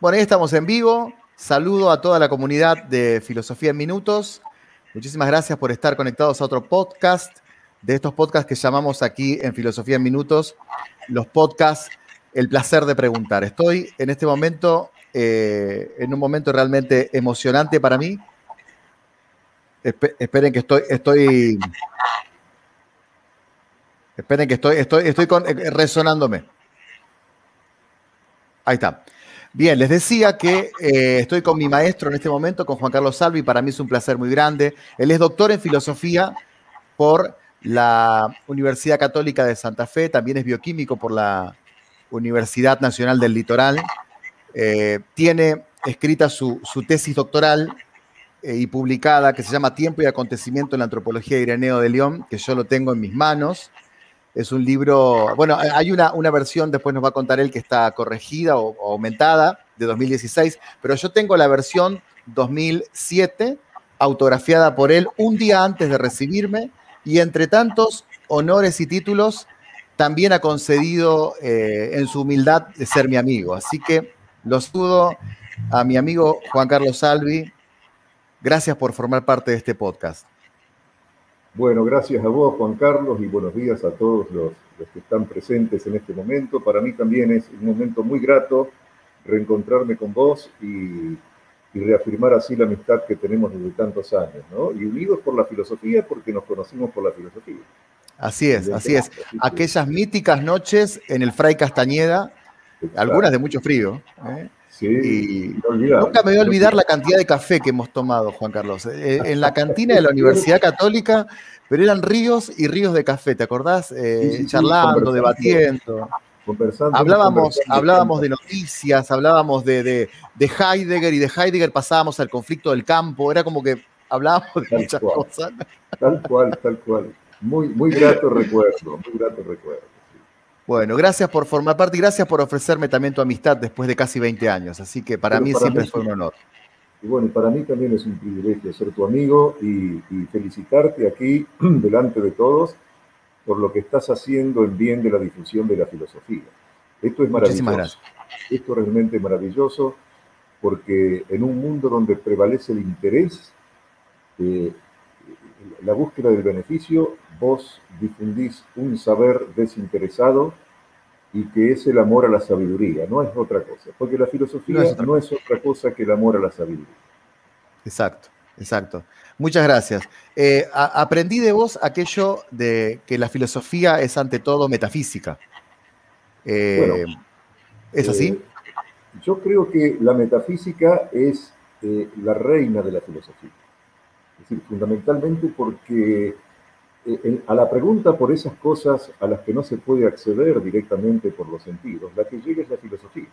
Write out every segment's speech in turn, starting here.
Bueno, ahí estamos en vivo. Saludo a toda la comunidad de Filosofía en Minutos. Muchísimas gracias por estar conectados a otro podcast de estos podcasts que llamamos aquí en Filosofía en Minutos, los podcasts El placer de preguntar. Estoy en este momento, eh, en un momento realmente emocionante para mí. esperen que estoy, estoy, esperen que estoy, estoy, estoy eh, resonándome. Ahí está. Bien, les decía que eh, estoy con mi maestro en este momento, con Juan Carlos Salvi. Para mí es un placer muy grande. Él es doctor en filosofía por la Universidad Católica de Santa Fe, también es bioquímico por la Universidad Nacional del Litoral. Eh, tiene escrita su, tesis doctoral eh, y publicada que se llama Tiempo y Acontecimiento en la Antropología de Ireneo de León, que yo lo tengo en mis manos. Es un libro, bueno, hay una, una versión, después nos va a contar él, que está corregida o, aumentada, de 2016, pero yo tengo la versión 2007, autografiada por él un día antes de recibirme, y entre tantos honores y títulos, también ha concedido eh, en su humildad de ser mi amigo. Así que lo saludo a mi amigo Juan Carlos Salvi. Gracias por formar parte de este podcast. Bueno, gracias a vos, Juan Carlos, y buenos días a todos los, que están presentes en este momento. Para mí también es un momento muy grato reencontrarme con vos y, reafirmar así la amistad que tenemos desde tantos años, ¿no? Y unidos por la filosofía, porque nos conocimos por la filosofía. Así es, así es. Aquellas míticas noches en el Fray Castañeda, algunas de mucho frío. ¿eh? Y nunca me voy a olvidar la cantidad de café que hemos tomado, Juan Carlos. Eh, en la cantina de la Universidad Católica, pero eran ríos y ríos de café, ¿te acordás? Eh, charlando, debatiendo. Hablábamos, hablábamos de noticias, hablábamos de, Heidegger y de Heidegger pasábamos al conflicto del campo. Era como que hablábamos de muchas cosas. Tal cual, tal cual. Muy, muy grato recuerdo, muy grato recuerdo. Bueno, gracias por formar parte y gracias por ofrecerme también tu amistad después de casi 20 años. Así que para mí siempre fue un honor. Y bueno, para mí también es un privilegio ser tu amigo y, felicitarte aquí delante de todos por lo que estás haciendo en bien de la difusión de la filosofía. Esto es maravilloso. Gracias. Esto es realmente maravilloso porque en un mundo donde prevalece el interés, eh, la búsqueda del beneficio, vos difundís un saber desinteresado y que es el amor a la sabiduría, no es otra cosa, porque la filosofía no es otra, cosa que el amor a la sabiduría. Exacto, exacto. Muchas gracias. Eh, aprendí de vos aquello de que la filosofía es ante todo metafísica. Eh, ¿Es así? Eh, yo creo que la metafísica es la reina de la filosofía. Es decir, fundamentalmente porque eh, a la pregunta por esas cosas a las que no se puede acceder directamente por los sentidos, la que llega es la filosofía.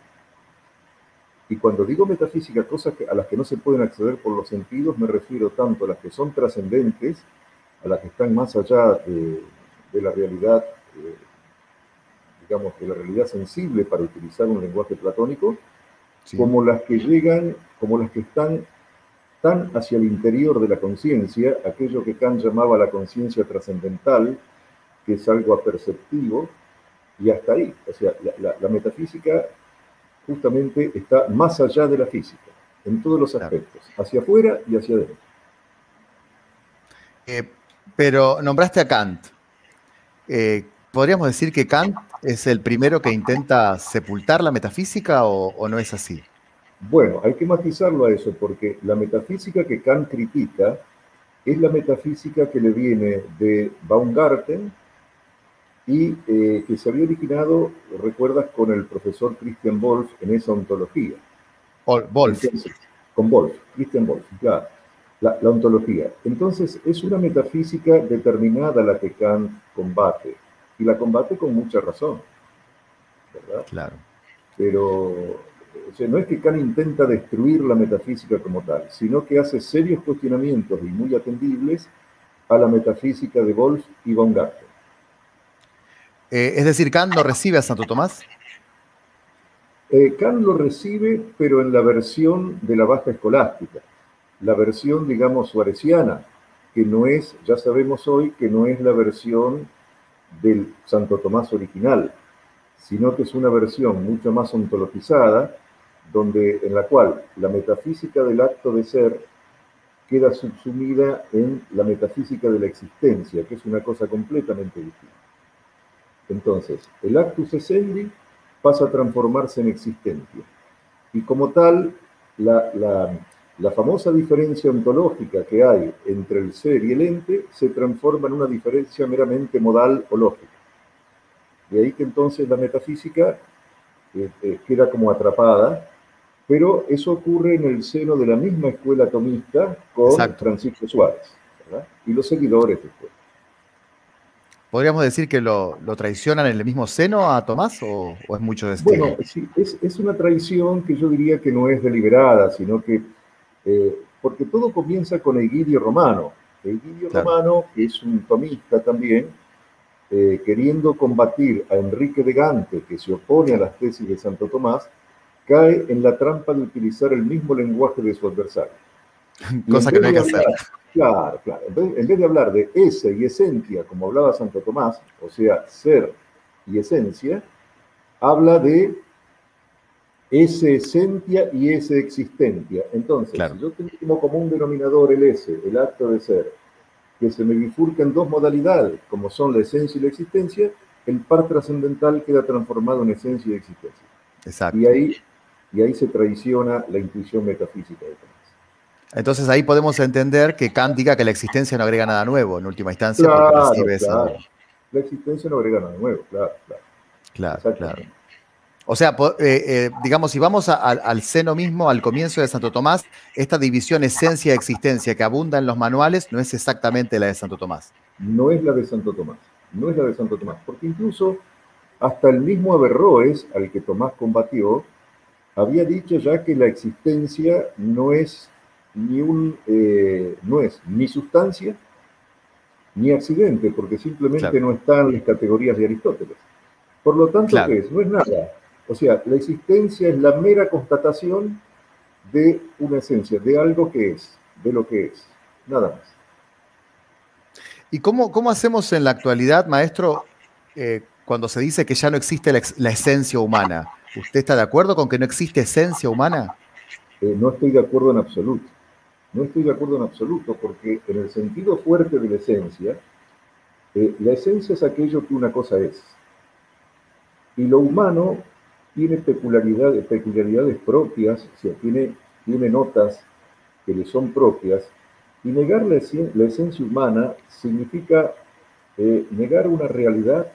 Y cuando digo metafísica, cosas a las que no se pueden acceder por los sentidos, me refiero tanto a las que son trascendentes, a las que están más allá de, la realidad, eh, digamos, de la realidad sensible para utilizar un lenguaje platónico, como las que llegan, como las que están tan hacia el interior de la conciencia, aquello que Kant llamaba la conciencia trascendental, que es algo aperceptivo, y hasta ahí. O sea, la, metafísica justamente está más allá de la física, en todos los aspectos, hacia afuera y hacia adentro. Eh, pero nombraste a Kant. Eh, ¿Podríamos decir que Kant es el primero que intenta sepultar la metafísica o no es así? Bueno, hay que matizarlo a eso, porque la metafísica que Kant critica es la metafísica que le viene de Baumgarten y eh, que se había originado, recuerdas, con el profesor Christian Wolff en esa ontología. Wolff. con Wolff, Christian Wolff, claro. La, la, ontología. Entonces, es una metafísica determinada la que Kant combate, y la combate con mucha razón, ¿verdad? Claro. Pero no es que Kant intenta destruir la metafísica como tal, sino que hace serios cuestionamientos y muy atendibles a la metafísica de Wolff y Baumgarten. Eh, es decir, Kant no recibe a Santo Tomás. Eh, Kant lo recibe, pero en la versión de la baja escolástica, la versión, digamos, suareciana, que no es, ya sabemos hoy, que no es la versión del Santo Tomás original, sino que es una versión mucho más ontologizada, donde, en la cual la metafísica del acto de ser queda subsumida en la metafísica de la existencia, que es una cosa completamente distinta. Entonces, el actus essendi pasa a transformarse en existencia. Y como tal, la, famosa diferencia ontológica que hay entre el ser y el ente se transforma en una diferencia meramente modal o lógica. De ahí que entonces la metafísica eh, eh, queda como atrapada, pero eso ocurre en el seno de la misma escuela atomista con Francisco Suárez y los seguidores después. ¿Podríamos decir que lo, traicionan en el mismo seno a Tomás o, es mucho de Bueno, sí, es, una traición que yo diría que no es deliberada, sino que, eh, porque todo comienza con Egidio Romano. Egidio Romano, que es un tomista también, eh, queriendo combatir a Enrique de Gante, que se opone a las tesis de Santo Tomás, cae en la trampa de utilizar el mismo lenguaje de su adversario. Cosa que no hay que hacer. Claro, claro. en vez de hablar de ese y esencia, como hablaba Santo Tomás, o sea, ser y esencia, habla de ese esencia y ese existencia. Entonces, si yo tengo como común denominador el ese, el acto de ser, que se me bifurca en dos modalidades, como son la esencia y la existencia, el par trascendental queda transformado en esencia y existencia. Exacto. Y ahí, y ahí se traiciona la intuición metafísica de Tomás. Entonces ahí podemos entender que Kant diga que la existencia no agrega nada nuevo en última instancia. Claro, claro. La existencia no agrega nada nuevo, claro, claro. Claro, claro. O sea, eh, eh, digamos, si vamos al seno mismo, al comienzo de Santo Tomás, esta división esencia-existencia que abunda en los manuales no es exactamente la de Santo Tomás. No es la de Santo Tomás, no es la de Santo Tomás, porque incluso hasta el mismo Averroes, al que Tomás combatió, había dicho ya que la existencia no es ni un, eh, no es ni sustancia ni accidente, porque simplemente no está en las categorías de Aristóteles. Por lo tanto, ¿qué es? No es nada. O sea, la existencia es la mera constatación de una esencia, de algo que es, de lo que es, nada más. ¿Y cómo, cómo hacemos en la actualidad, maestro, eh, cuando se dice que ya no existe la, esencia humana? ¿Usted está de acuerdo con que no existe esencia humana? Eh, no estoy de acuerdo en absoluto. No estoy de acuerdo en absoluto, porque en el sentido fuerte de la esencia, eh, la esencia es aquello que una cosa es. Y lo humano tiene peculiaridades, peculiaridades propias, o sea, tiene, notas que le son propias, y negar la, esencia humana significa eh, negar una realidad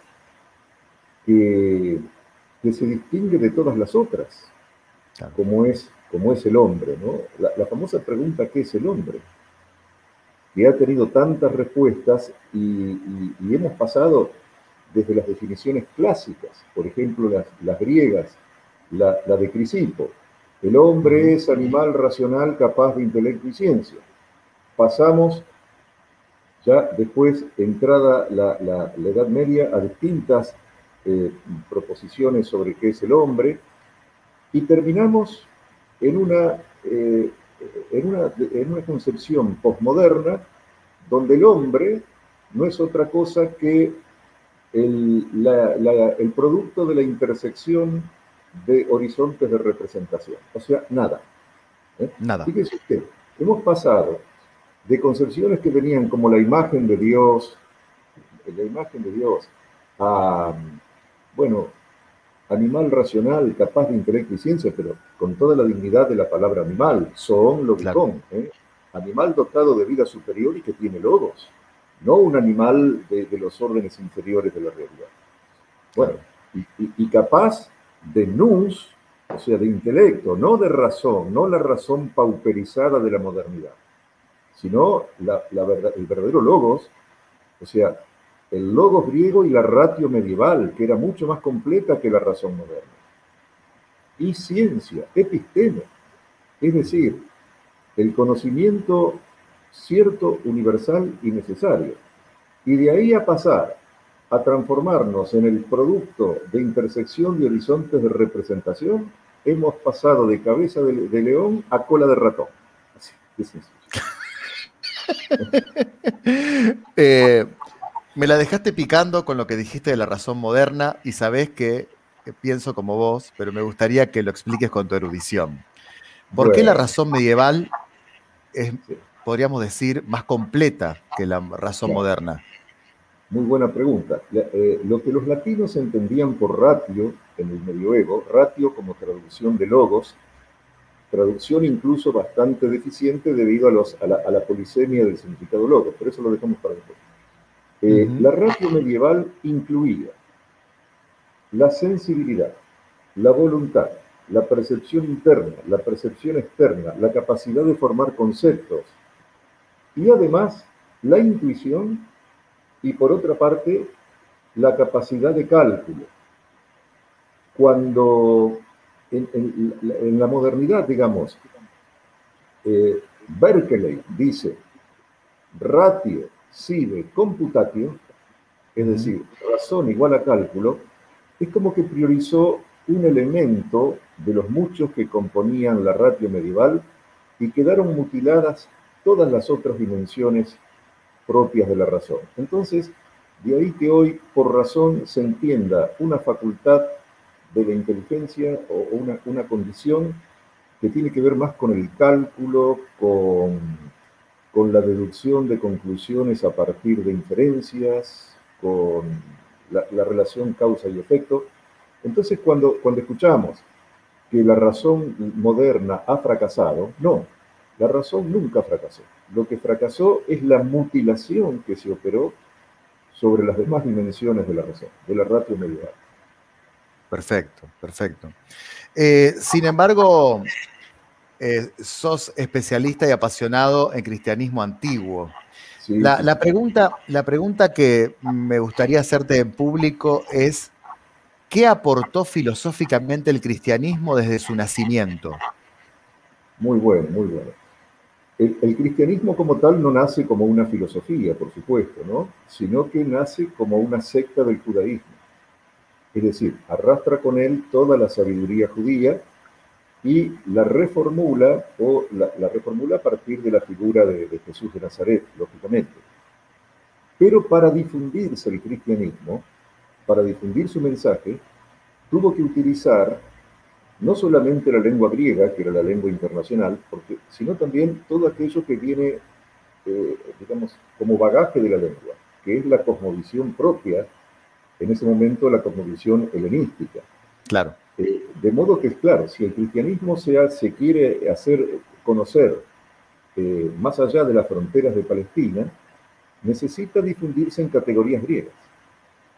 que, que, se distingue de todas las otras, como es como es el hombre, ¿no? La, famosa pregunta, ¿qué es el hombre? Que ha tenido tantas respuestas y, hemos pasado desde las definiciones clásicas, por ejemplo, las, griegas, la, de Crisipo, el hombre es animal racional capaz de intelecto y ciencia. Pasamos ya después, entrada la, Edad Media, a distintas eh, proposiciones sobre qué es el hombre, y terminamos en una, eh, en una, en una concepción posmoderna donde el hombre no es otra cosa que el, el, producto de la intersección de horizontes de representación. O sea, nada. ¿eh? Nada. Fíjese usted, hemos pasado de concepciones que venían como la imagen de Dios, la imagen de Dios, a, bueno, animal racional, capaz de intelecto y ciencia, pero con toda la dignidad de la palabra animal, son lo claro. ¿eh? animal dotado de vida superior y que tiene logos, no un animal de, los órdenes inferiores de la realidad. Bueno, y, capaz de nous, o sea, de intelecto, no de razón, no la razón pauperizada de la modernidad, sino la, el verdadero logos, o sea, el logos griego y la ratio medieval, que era mucho más completa que la razón moderna. Y ciencia, epistema, es decir, el conocimiento cierto, universal y necesario. Y de ahí a pasar a transformarnos en el producto de intersección de horizontes de representación, hemos pasado de cabeza de, león a cola de ratón. Es eh, me la dejaste picando con lo que dijiste de la razón moderna y sabés que pienso como vos, pero me gustaría que lo expliques con tu erudición. ¿Por qué la razón medieval es, podríamos decir, más completa que la razón moderna? Muy buena pregunta. Eh, lo que los latinos entendían por ratio en el medioevo, ratio como traducción de logos, traducción incluso bastante deficiente debido a, los, a, la, polisemia del significado logos, pero eso lo dejamos para después. Eh, la ratio medieval incluía la sensibilidad, la voluntad, la percepción interna, la percepción externa, la capacidad de formar conceptos y además la intuición y por otra parte la capacidad de cálculo. Cuando en, la modernidad, digamos, eh, Berkeley dice ratio sive computatio, es decir, razón igual a cálculo, es como que priorizó un elemento de los muchos que componían la ratio medieval y quedaron mutiladas todas las otras dimensiones propias de la razón. Entonces, de ahí que hoy por razón se entienda una facultad de la inteligencia o una, una condición que tiene que ver más con el cálculo, con, con la deducción de conclusiones a partir de inferencias, con la, la, relación causa y efecto. Entonces, cuando, cuando escuchamos que la razón moderna ha fracasado, no, la razón nunca fracasó. Lo que fracasó es la mutilación que se operó sobre las demás dimensiones de la razón, de la ratio medieval. Perfecto, perfecto. Eh, sin embargo, eh, sos especialista y apasionado en cristianismo antiguo. La, pregunta, la pregunta que me gustaría hacerte en público es, ¿qué aportó filosóficamente el cristianismo desde su nacimiento? Muy bueno, muy bueno. El, cristianismo como tal no nace como una filosofía, por supuesto, ¿no? sino que nace como una secta del judaísmo. Es decir, arrastra con él toda la sabiduría judía y la reformula o la, reformula a partir de la figura de, de, Jesús de Nazaret, lógicamente. Pero para difundirse el cristianismo, para difundir su mensaje, tuvo que utilizar no solamente la lengua griega, que era la lengua internacional, porque, sino también todo aquello que viene, eh, digamos, como bagaje de la lengua, que es la cosmovisión propia, en ese momento la cosmovisión helenística. Claro. Eh, de modo que, claro, si el cristianismo se, se quiere hacer conocer eh, más allá de las fronteras de Palestina, necesita difundirse en categorías griegas.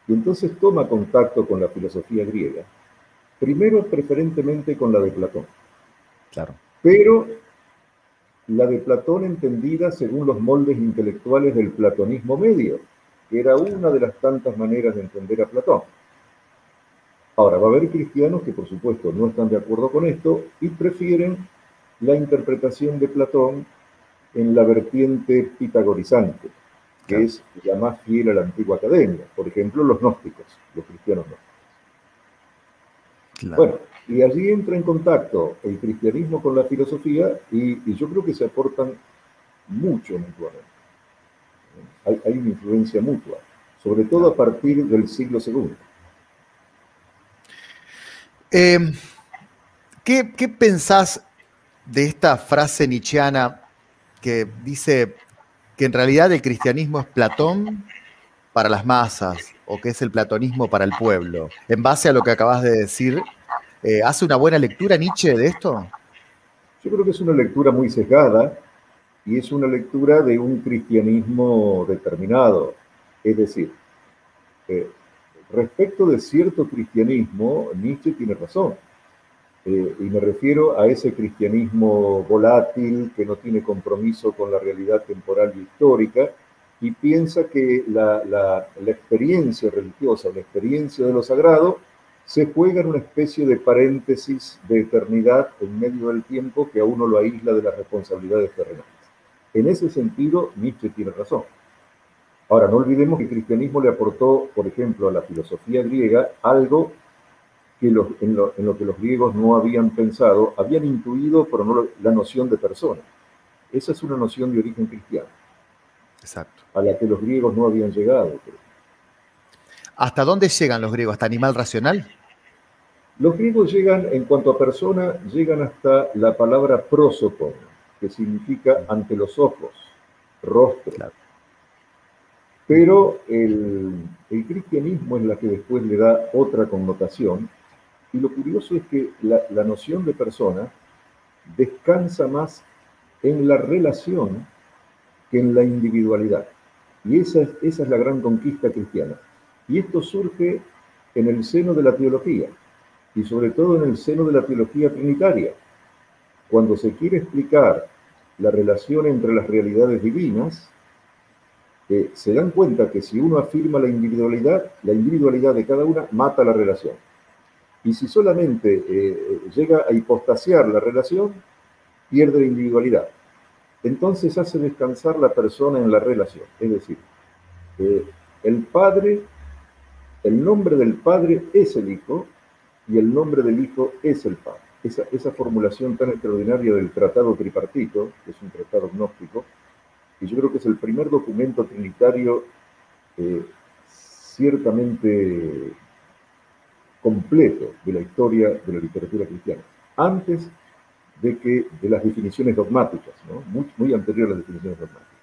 Y entonces toma contacto con la filosofía griega Primero, preferentemente con la de Platón. Claro. Pero la de Platón entendida según los moldes intelectuales del platonismo medio, que era una de las tantas maneras de entender a Platón. Ahora, va a haber cristianos que por supuesto no están de acuerdo con esto y prefieren la interpretación de Platón en la vertiente pitagorizante, que es la más fiel a la antigua academia, por ejemplo, los gnósticos, los cristianos gnósticos. Bueno, y allí entra en contacto el cristianismo con la filosofía y, yo creo que se aportan mucho mutuamente. Hay, una influencia mutua, sobre todo a partir del siglo II. Em, ¿qué, ¿Qué pensás de esta frase nietzscheana que dice que en realidad el cristianismo es Platón para las masas o que es el platonismo para el pueblo. En base a lo que acabas de decir, eh, ¿hace una buena lectura Nietzsche de esto? Yo creo que es una lectura muy sesgada y es una lectura de un cristianismo determinado. Es decir, eh, respecto de cierto cristianismo, Nietzsche tiene razón. Eh, y me refiero a ese cristianismo volátil que no tiene compromiso con la realidad temporal y histórica, y piensa que la, experiencia religiosa, la experiencia de lo sagrado, se juega en una especie de paréntesis de eternidad en medio del tiempo que a uno lo aísla de las responsabilidades terrenales. En ese sentido, Nietzsche tiene razón. Ahora, no olvidemos que el cristianismo le aportó, por ejemplo, a la filosofía griega algo que en, lo, que los griegos no habían pensado, habían intuido, pero no la noción de persona. Esa es una noción de origen cristiano. Exacto. A la que los griegos no habían llegado. ¿Hasta dónde llegan los griegos? ¿Hasta animal racional? Los griegos llegan, en cuanto a persona, llegan hasta la palabra prosopon, que significa ante los ojos, rostro. Pero el, cristianismo es la que después le da otra connotación. Y lo curioso es que la, noción de persona descansa más en la relación que en la individualidad. Y esa es, esa es la gran conquista cristiana. Y esto surge en el seno de la teología y sobre todo en el seno de la teología trinitaria. Cuando se quiere explicar la relación entre las realidades divinas, eh, se dan cuenta que si uno afirma la individualidad, la individualidad de cada una mata la relación. Y si solamente eh, llega a hipostasiar la relación, pierde la individualidad. Entonces hace descansar la persona en la relación. Es decir, eh, el padre, el nombre del padre es el hijo y el nombre del hijo es el padre. Esa formulación tan extraordinaria del tratado tripartito, que es un tratado gnóstico, y yo creo que es el primer documento trinitario eh, ciertamente completo de la historia de la literatura cristiana, antes de que de las definiciones dogmáticas, muy, muy anterior a las definiciones dogmáticas.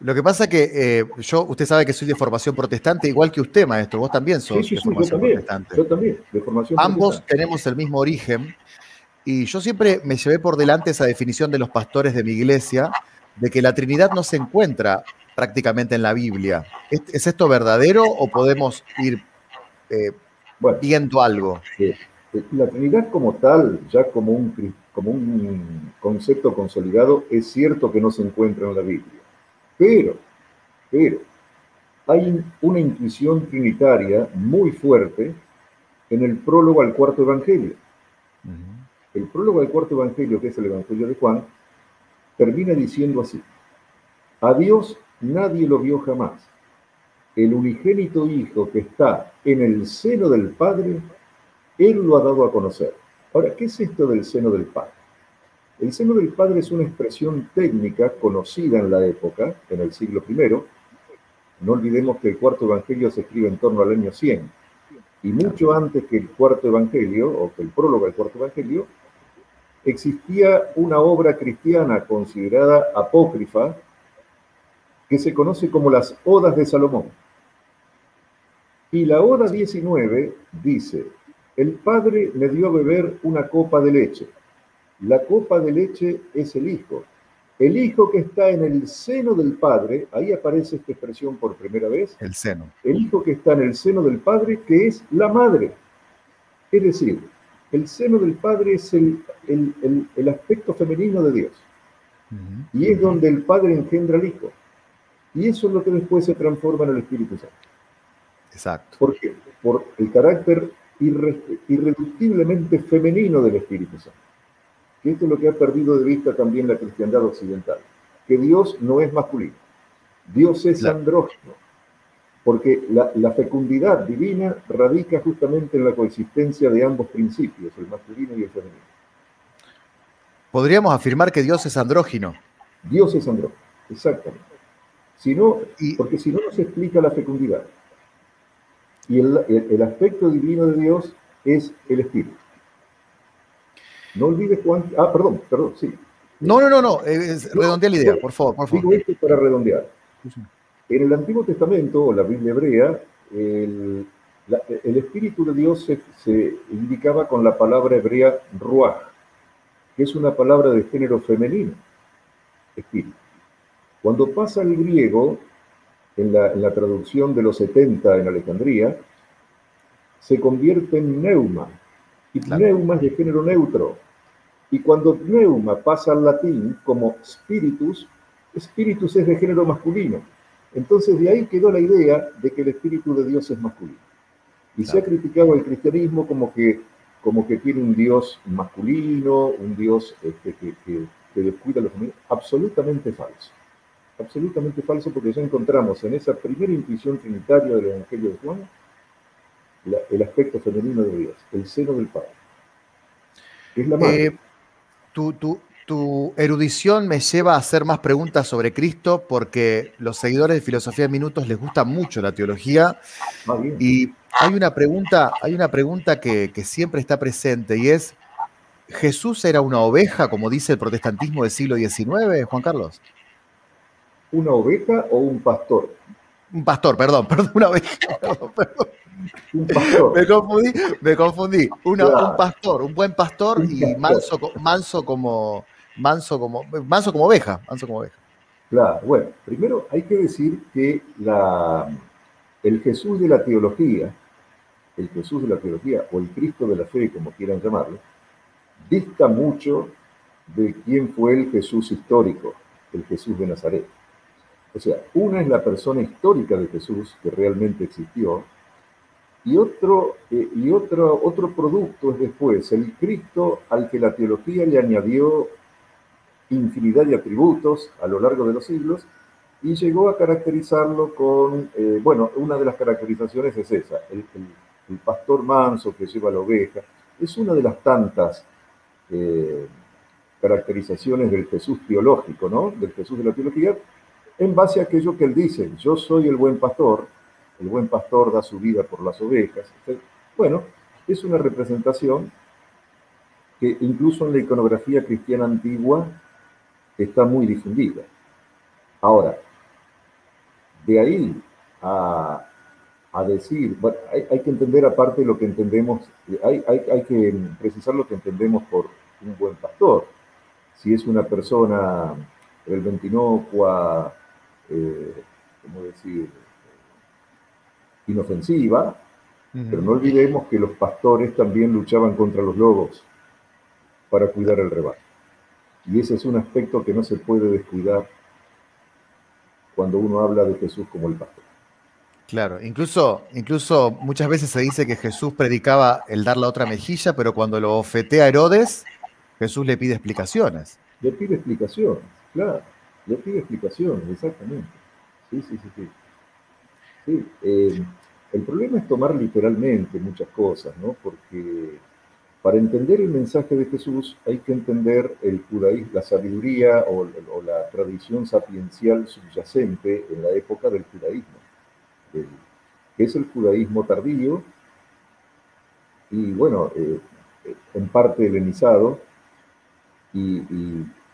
Lo que pasa que eh, yo, usted sabe que soy de formación protestante, igual que usted, maestro, vos también sos de formación protestante. Yo también, de formación Ambos tenemos el mismo origen y yo siempre me llevé por delante esa definición de los pastores de mi iglesia, de que la Trinidad no se encuentra prácticamente en la Biblia. ¿Es, esto verdadero o podemos ir eh, viendo algo? La Trinidad como tal, ya como un, como un concepto consolidado, es cierto que no se encuentra en la Biblia. Pero, pero, hay una intuición trinitaria muy fuerte en el prólogo al cuarto evangelio. El prólogo al cuarto evangelio, que es el evangelio de Juan, termina diciendo así, a Dios nadie lo vio jamás. El unigénito Hijo que está en el seno del Padre, Él lo ha dado a conocer. Ahora, ¿qué es esto del seno del Padre? El seno del Padre es una expresión técnica conocida en la época, en el siglo I. No olvidemos que el cuarto evangelio se escribe en torno al año 100. Y mucho antes que el cuarto evangelio, o que el prólogo del cuarto evangelio, existía una obra cristiana considerada apócrifa que se conoce como las Odas de Salomón. Y la Oda 19 dice, el Padre me dio a beber una copa de leche. La copa de leche es el Hijo. El Hijo que está en el seno del Padre, ahí aparece esta expresión por primera vez. El seno. El Hijo que está en el seno del Padre, que es la Madre. Es decir, el seno del Padre es el, aspecto femenino de Dios. Y es donde el Padre engendra al Hijo. Y eso es lo que después se transforma en el Espíritu Santo. Exacto. ¿Por qué? Por el carácter irreductiblemente femenino del Espíritu Santo. Que esto es lo que ha perdido de vista también la cristiandad occidental. Que Dios no es masculino. Dios es andrógeno porque la, fecundidad divina radica justamente en la coexistencia de ambos principios, el masculino y el femenino. Podríamos afirmar que Dios es andrógino. Dios es andrógino, exactamente. Si porque si no, no se explica la fecundidad. Y el, aspecto divino de Dios es el espíritu. No olvides Juan. Ah, perdón, perdón, sí. No, no, no, no. redondea la idea, por favor, por favor. Digo esto para redondear. En el Antiguo Testamento, o la Biblia hebrea, el, Espíritu de Dios se, indicaba con la palabra hebrea ruach, que es una palabra de género femenino, espíritu. Cuando pasa al griego, en la, traducción de los 70 en Alejandría, se convierte en neuma, y neuma es de género neutro. Y cuando neuma pasa al latín como spiritus, spiritus es de género masculino. Entonces de ahí quedó la idea de que el Espíritu de Dios es masculino. Y se ha criticado al cristianismo como que, como que tiene un Dios masculino, un Dios este, que, descuida a los femeninos. Absolutamente falso. Absolutamente falso porque ya encontramos en esa primera intuición trinitaria del Evangelio de Juan el aspecto femenino de Dios, el seno del Padre. Es la madre. Eh, tu erudición me lleva a hacer más preguntas sobre Cristo porque los seguidores de Filosofía de Minutos les gusta mucho la teología. Y hay una pregunta, hay una pregunta que, siempre está presente y es, ¿Jesús era una oveja, como dice el protestantismo del siglo XIX, Juan Carlos? ¿Una oveja o un pastor? Un pastor, perdón, perdón, una oveja, Un pastor. Me confundí, me confundí. Un pastor, un buen pastor y manso, manso como manso como manso como oveja, manso como oveja. Claro, bueno, primero hay que decir que el Jesús de la teología, el Jesús de la teología o el Cristo de la fe, como quieran llamarlo, dista mucho de quién fue el Jesús histórico, el Jesús de Nazaret. O sea, una es la persona histórica de Jesús que realmente existió, y otro, eh, y otro, otro producto es después el Cristo al que la teología le añadió infinidad de atributos a lo largo de los siglos y llegó a caracterizarlo con, eh, bueno, una de las caracterizaciones es esa, el, pastor manso que lleva la oveja, es una de las tantas eh, caracterizaciones del Jesús teológico, ¿no? Del Jesús de la teología, en base a aquello que él dice, yo soy el buen pastor, el buen pastor da su vida por las ovejas. Bueno, es una representación que incluso en la iconografía cristiana antigua está muy difundida. Ahora, de ahí a, decir, bueno, hay, que entender aparte lo que entendemos, hay, hay, que precisar lo que entendemos por un buen pastor. Si es una persona el ventinocua, eh, ¿cómo decir? inofensiva, pero no olvidemos que los pastores también luchaban contra los lobos para cuidar el rebaño. Y ese es un aspecto que no se puede descuidar cuando uno habla de Jesús como el pastor. Claro, incluso, incluso muchas veces se dice que Jesús predicaba el dar la otra mejilla, pero cuando lo ofetea a Herodes, Jesús le pide explicaciones. Le pide explicaciones, claro, le pide explicaciones, exactamente. Sí, sí, sí, sí. sí eh, el problema es tomar literalmente muchas cosas, ¿no? Porque para entender el mensaje de Jesús hay que entender el judaísmo, la sabiduría o, la tradición sapiencial subyacente en la época del judaísmo, que es el judaísmo tardío y bueno, eh, en parte helenizado, y,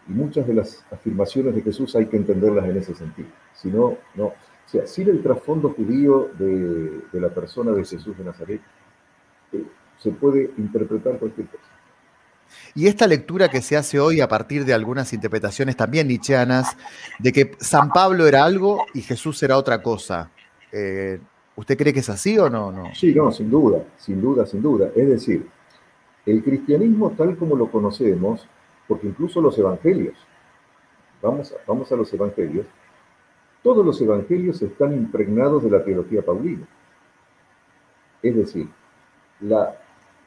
muchas de las afirmaciones de Jesús hay que entenderlas en ese sentido. Si no, no. O sea, sin el trasfondo judío de, la persona de Jesús de Nazaret, se puede interpretar cualquier cosa. Y esta lectura que se hace hoy a partir de algunas interpretaciones también nietzscheanas, de que San Pablo era algo y Jesús era otra cosa, eh, ¿usted cree que es así o no, no? Sí, no, sin duda, sin duda, sin duda. Es decir, el cristianismo tal como lo conocemos, porque incluso los evangelios, vamos vamos a los evangelios, todos los evangelios están impregnados de la teología paulina. Es decir, la,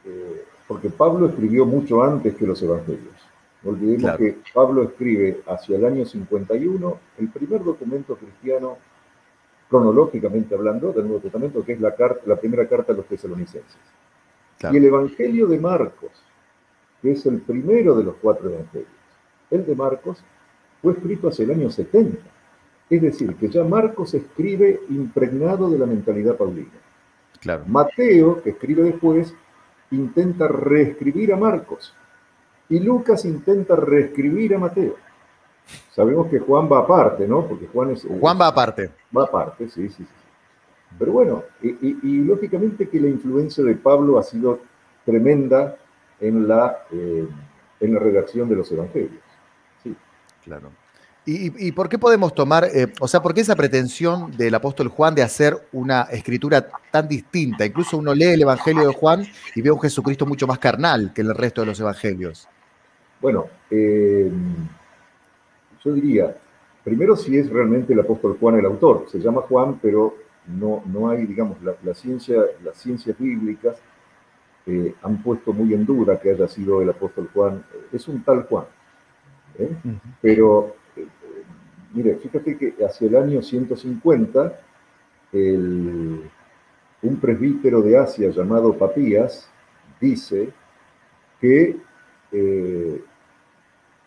eh, porque Pablo escribió mucho antes que los evangelios. No olvidemos que Pablo escribe hacia el año 51 el primer documento cristiano, cronológicamente hablando, del Nuevo Testamento, que es la, carta, la primera carta a los tesalonicenses. Y el Evangelio de Marcos, que es el primero de los cuatro evangelios, el de Marcos, fue escrito hacia el año 70. Es decir, que ya Marcos escribe impregnado de la mentalidad paulina. Claro. Mateo, que escribe después, intenta reescribir a Marcos. Y Lucas intenta reescribir a Mateo. Sabemos que Juan va aparte, ¿no? Porque Juan es... Juan va aparte. Va aparte, sí, sí, sí. Pero bueno, y, lógicamente que la influencia de Pablo ha sido tremenda en la, eh, en la redacción de los evangelios. Sí. Claro. ¿Y, por qué podemos tomar, eh, o sea, por qué esa pretensión del apóstol Juan de hacer una escritura tan distinta? Incluso uno lee el Evangelio de Juan y ve un Jesucristo mucho más carnal que el resto de los evangelios. Bueno, eh, yo diría, primero si es realmente el apóstol Juan el autor. Se llama Juan, pero no, no hay, digamos, la, ciencia, las ciencias bíblicas eh, han puesto muy en duda que haya sido el apóstol Juan. Es un tal Juan. Pero mire, fíjate que hacia el año 150, un presbítero de Asia llamado Papías dice que, eh,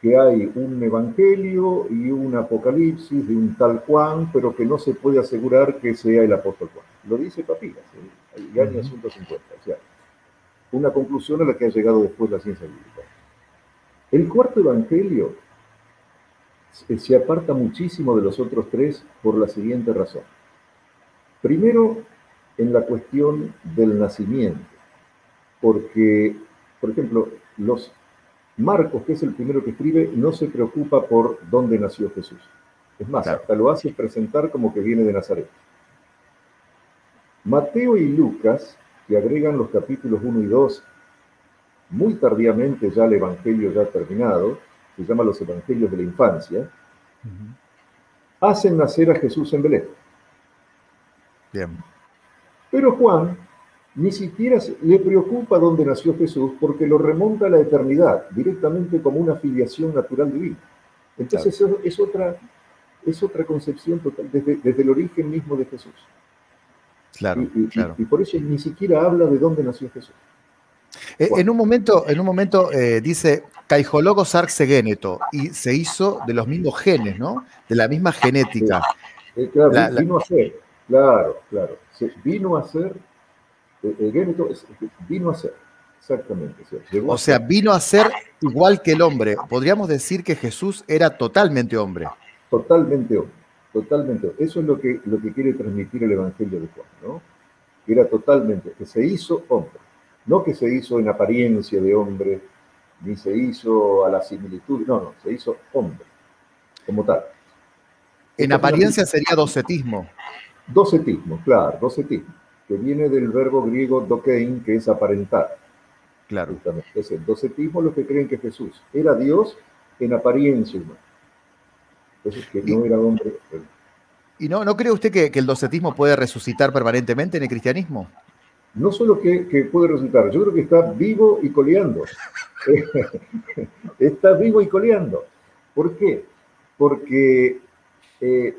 que hay un evangelio y un apocalipsis de un tal Juan, pero que no se puede asegurar que sea el apóstol Juan. Lo dice Papilas, ¿eh? el año 150. O sea, una conclusión a la que ha llegado después la ciencia bíblica. El cuarto evangelio se aparta muchísimo de los otros tres por la siguiente razón. Primero, en la cuestión del nacimiento, porque, por ejemplo, los Marcos, que es el primero que escribe, no se preocupa por dónde nació Jesús. Es más, hasta lo hace presentar como que viene de Nazaret. Mateo y Lucas, que agregan los capítulos 1 y 2, muy tardíamente ya el Evangelio ya terminado, se llama los Evangelios de la Infancia, hacen nacer a Jesús en Belén. Bien. Pero Juan ni siquiera le preocupa dónde nació Jesús porque lo remonta a la eternidad, directamente como una filiación natural divina. Entonces es, otra, es otra concepción total, desde, el origen mismo de Jesús. Claro y, claro. y, por eso ni siquiera habla de dónde nació Jesús. Eh, en un momento, en un momento eh, dice Caijologo Sarxegeneto y se hizo de los mismos genes, ¿no? De la misma genética. Eh, claro, vino a ser, claro, claro. vino a ser el vino a ser, exactamente. O sea, vino a ser igual que el hombre. Podríamos decir que Jesús era totalmente hombre. Totalmente hombre, totalmente. Eso es lo que, lo que quiere transmitir el Evangelio de Juan, ¿no? Que era totalmente, que se hizo hombre. No que se hizo en apariencia de hombre, ni se hizo a la similitud, no, no, se hizo hombre, como tal. En apariencia sería docetismo. Docetismo, claro, docetismo que viene del verbo griego dokein, que es aparentar. Claro. Es el docetismo los que creen que Jesús era Dios en apariencia humana. Entonces, que no era hombre. ¿Y no, no cree usted que, el docetismo puede resucitar permanentemente en el cristianismo? No solo que, puede resucitar, yo creo que está vivo y coleando. está vivo y coleando. ¿Por qué? Porque eh,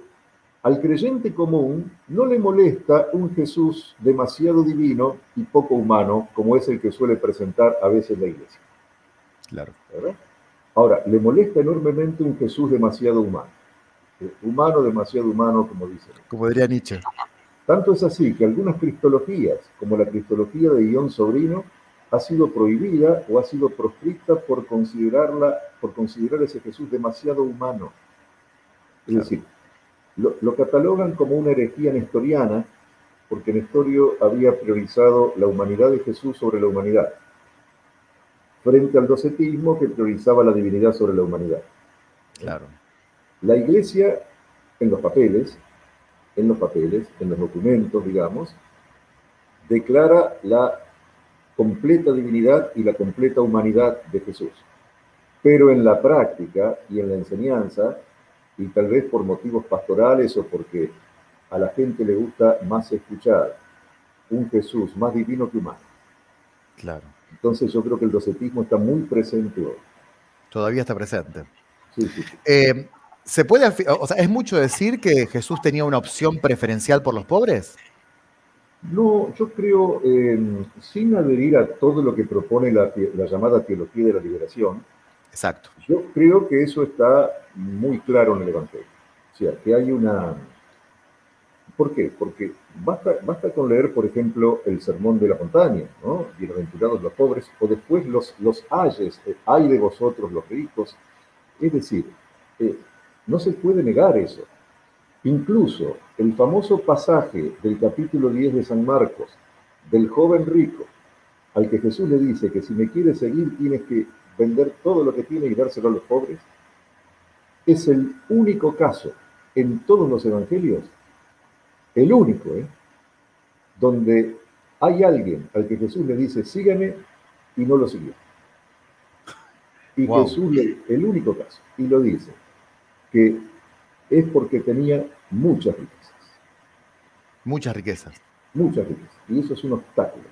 al creyente común no le molesta un Jesús demasiado divino y poco humano, como es el que suele presentar a veces la iglesia. Claro. Ahora, le molesta enormemente un Jesús demasiado humano. Eh, humano, demasiado humano, como dice. Como diría Nietzsche. Tanto es así que algunas cristologías, como la cristología de Guión Sobrino, ha sido prohibida o ha sido proscrita por considerarla, por considerar ese Jesús demasiado humano. Es decir, lo, catalogan como una herejía nestoriana porque Nestorio había priorizado la humanidad de Jesús sobre la humanidad, frente al docetismo que priorizaba la divinidad sobre la humanidad. Claro. La iglesia, en los papeles, en los papeles, en los documentos, digamos, declara la completa divinidad y la completa humanidad de Jesús. Pero en la práctica y en la enseñanza y tal vez por motivos pastorales o porque a la gente le gusta más escuchar un Jesús más divino que humano. Claro. Entonces yo creo que el docetismo está muy presente hoy. Todavía está presente. Sí, sí, eh, ¿Se puede, o sea, es mucho decir que Jesús tenía una opción preferencial por los pobres? No, yo creo, eh, sin adherir a todo lo que propone la, la llamada teología de la liberación, Exacto. Yo creo que eso está muy claro en el Evangelio. O sea, que hay una... ¿Por qué? Porque basta, basta con leer, por ejemplo, el Sermón de la Montaña, ¿no? Bienaventurados los pobres, o después los, los ayes, eh, ay de vosotros los ricos. Es decir, eh, no se puede negar eso. Incluso el famoso pasaje del capítulo 10 de San Marcos, del joven rico, al que Jesús le dice que si me quieres seguir tienes que vender todo lo que tiene y dárselo a los pobres, es el único caso en todos los evangelios, el único, ¿eh? donde hay alguien al que Jesús le dice, sígame, y no lo siguió. Y Jesús, le, el único caso, y lo dice, que es porque tenía muchas riquezas. Muchas riquezas. Muchas riquezas. Y eso es un obstáculo.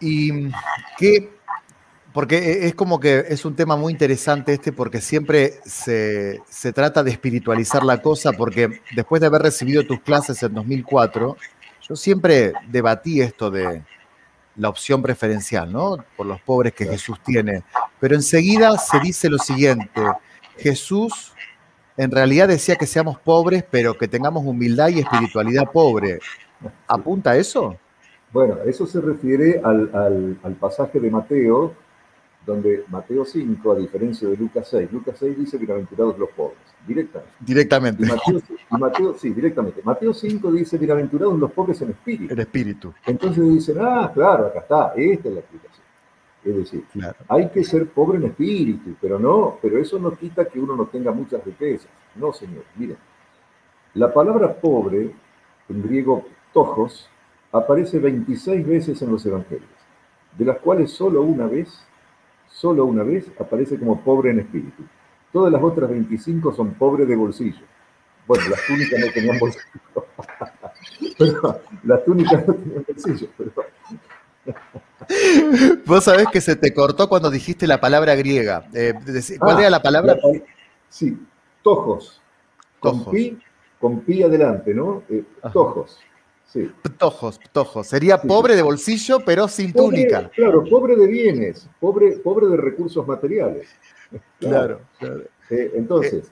¿Y qué, porque e, es como que es un tema muy interesante este porque siempre se, trata de espiritualizar la cosa porque después de haber recibido tus clases en 2004, yo siempre debatí esto de, la opción preferencial, ¿no? Por los pobres que Jesús tiene. Pero enseguida se dice lo siguiente, Jesús en realidad decía que seamos pobres, pero que tengamos humildad y espiritualidad pobre. ¿Apunta a eso? Bueno, eso se refiere al, al pasaje de Mateo, donde Mateo 5, a diferencia de Lucas 6, Lucas 6 dice bienaventurados los pobres, directamente. Directamente. Mateo, sí, directamente. Mateo 5 dice bienaventurados los pobres en espíritu. En espíritu. Entonces dicen, ah, claro, acá está, esta es la explicación. Es decir, hay que ser pobre en espíritu, pero no, pero eso no quita que uno no tenga muchas riquezas. No, señor. Miren, la palabra pobre, en griego tojos, aparece 26 veces en los evangelios, de las cuales solo una vez solo una vez aparece como pobre en espíritu. Todas las otras 25 son pobres de bolsillo. Bueno, las túnicas no tenían bolsillo. las túnicas no tenían bolsillo. Vos sabés que se te cortó cuando dijiste la palabra griega. Eh, ¿Cuál ah, era la palabra? sí, tojos. Con pi, con pi adelante, ¿no? Eh, tojos. Tojos, tojos. Sería pobre de bolsillo, pero sin túnica. Claro, pobre de bienes, pobre, pobre de recursos materiales. Claro, claro. Eh, entonces,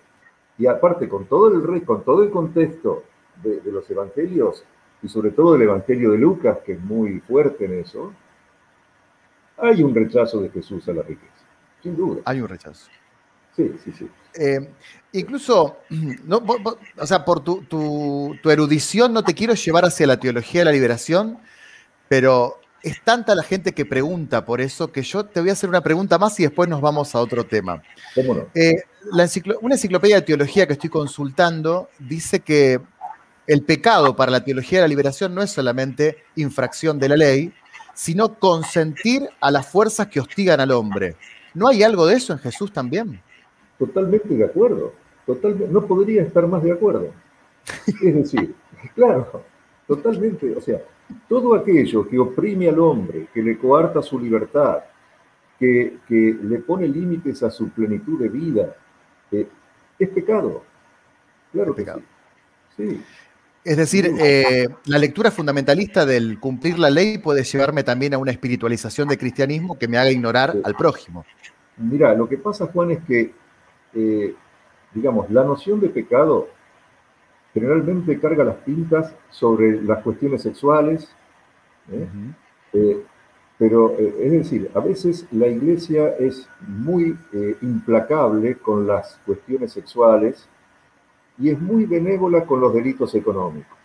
y aparte, con todo el, con todo el contexto de, los evangelios, y sobre todo el evangelio de Lucas, que es muy fuerte en eso, hay un rechazo de Jesús a la riqueza, sin duda. Hay un rechazo. Sí, sí, sí. Eh, incluso, no, o sea, por tu, erudición no te quiero llevar hacia la teología de la liberación, pero es tanta la gente que pregunta por eso que yo te voy a hacer una pregunta más y después nos vamos a otro tema. ¿Cómo no? Eh, una enciclopedia de teología que estoy consultando dice que el pecado para la teología de la liberación no es solamente infracción de la ley, sino consentir a las fuerzas que hostigan al hombre. ¿No hay algo de eso en Jesús también? Totalmente de acuerdo. Totalmente, no podría estar más de acuerdo. Es decir, claro, totalmente. O sea, todo aquello que oprime al hombre, que le coarta su libertad, que, le pone límites a su plenitud de vida, eh, es pecado. Claro, pecado. Sí. Es decir, eh, la lectura fundamentalista del cumplir la ley puede llevarme también a una espiritualización del cristianismo que me haga ignorar al prójimo. Mira, lo que pasa, Juan, es que eh, digamos, la noción de pecado generalmente carga las tintas sobre las cuestiones sexuales, ¿eh? Eh, pero es decir, a veces la iglesia es muy implacable con las cuestiones sexuales y es muy benévola con los delitos económicos.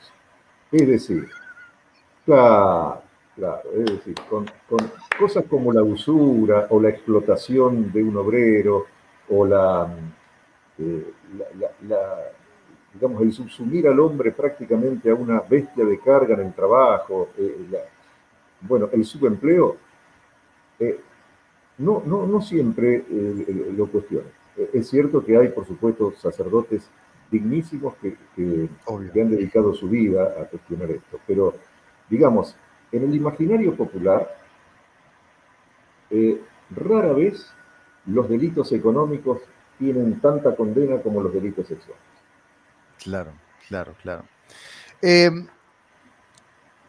Es decir, claro, claro, es decir, con cosas como la usura o la explotación de un obrero, o eh, la, digamos, el subsumir al hombre prácticamente a una bestia de carga en el trabajo, eh, bueno, el subempleo, eh, no, no, no siempre lo cuestiona. Es cierto que hay, por supuesto, sacerdotes dignísimos que, que, han dedicado su vida a cuestionar esto, pero, digamos, en el imaginario popular, rara vez los delitos económicos tienen tanta condena como los delitos sexuales. Claro, claro, claro. Eh,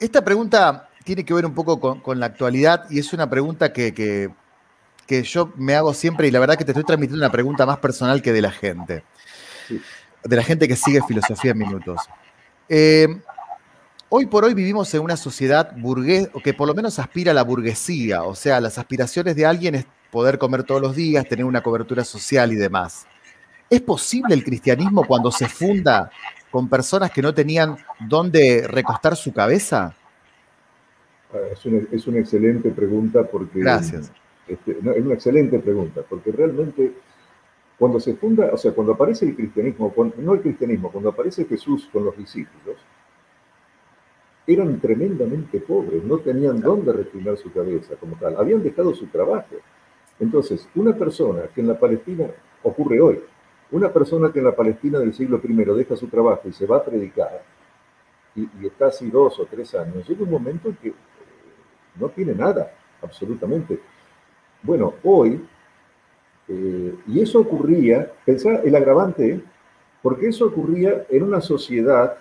esta pregunta tiene que ver un poco con, la actualidad y es una pregunta que, yo me hago siempre y la verdad que te estoy transmitiendo una pregunta más personal que de la gente. De la gente que sigue Filosofía en Minutos. Eh, hoy por hoy vivimos en una sociedad burgués, que por lo menos aspira a la burguesía, o sea, las aspiraciones de alguien es poder comer todos los días, tener una cobertura social y demás. ¿Es posible el cristianismo cuando se funda con personas que no tenían dónde recostar su cabeza? Ah, es una, excelente pregunta porque... Gracias. Este, es una excelente pregunta, porque realmente cuando se funda, o sea, cuando aparece el cristianismo, no el cristianismo, cuando aparece Jesús con los discípulos, eran tremendamente pobres, no tenían dónde reclinar su cabeza como tal, habían dejado su trabajo. Entonces, una persona que en la Palestina, ocurre hoy, una persona que en la Palestina del siglo I deja su trabajo y se va a predicar, y, está así dos o tres años, llega un momento en que no tiene nada, absolutamente. Bueno, hoy, eh, y eso ocurría, pensá el agravante, porque eso ocurría en una sociedad